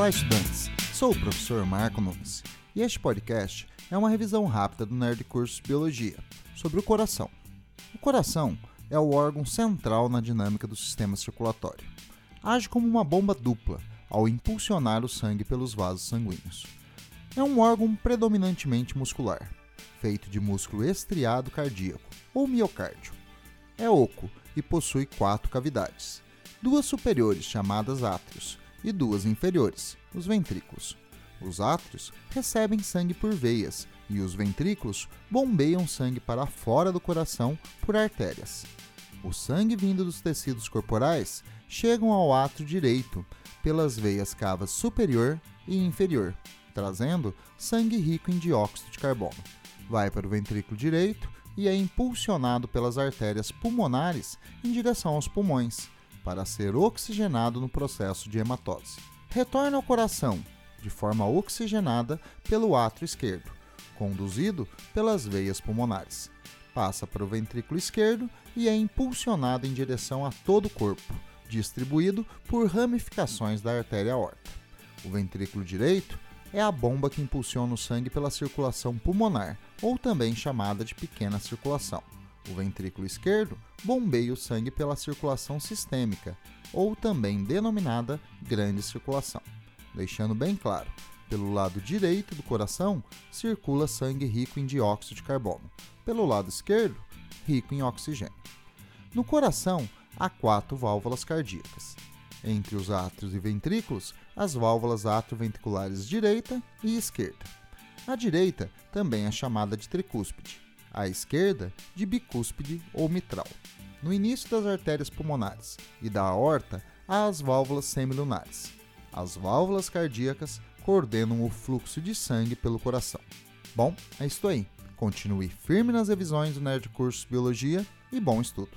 Olá, estudantes! Sou o professor Marco Nunes e este podcast é uma revisão rápida do Nerd Curso Biologia sobre o coração. O coração é o órgão central na dinâmica do sistema circulatório. Age como uma bomba dupla ao impulsionar o sangue pelos vasos sanguíneos. É um órgão predominantemente muscular, feito de músculo estriado cardíaco ou miocárdio. É oco e possui quatro cavidades, duas superiores chamadas átrios e duas inferiores, os ventrículos. Os átrios recebem sangue por veias e os ventrículos bombeiam sangue para fora do coração por artérias. O sangue vindo dos tecidos corporais chega ao átrio direito pelas veias cavas superior e inferior, trazendo sangue rico em dióxido de carbono. Vai para o ventrículo direito e é impulsionado pelas artérias pulmonares em direção aos pulmões, para ser oxigenado no processo de hematose. Retorna ao coração, de forma oxigenada, pelo átrio esquerdo, conduzido pelas veias pulmonares. Passa para o ventrículo esquerdo e é impulsionado em direção a todo o corpo, distribuído por ramificações da artéria aorta. O ventrículo direito é a bomba que impulsiona o sangue pela circulação pulmonar, ou também chamada de pequena circulação. O ventrículo esquerdo bombeia o sangue pela circulação sistêmica, ou também denominada grande circulação. Deixando bem claro, pelo lado direito do coração circula sangue rico em dióxido de carbono, pelo lado esquerdo, rico em oxigênio. No coração há quatro válvulas cardíacas. Entre os átrios e ventrículos, as válvulas atrioventriculares direita e esquerda. A direita também é chamada de tricúspide, à esquerda, de bicúspide ou mitral. No início das artérias pulmonares e da aorta, há as válvulas semilunares. As válvulas cardíacas coordenam o fluxo de sangue pelo coração. Bom, é isso aí. Continue firme nas revisões do Nerd Curso Biologia e bom estudo!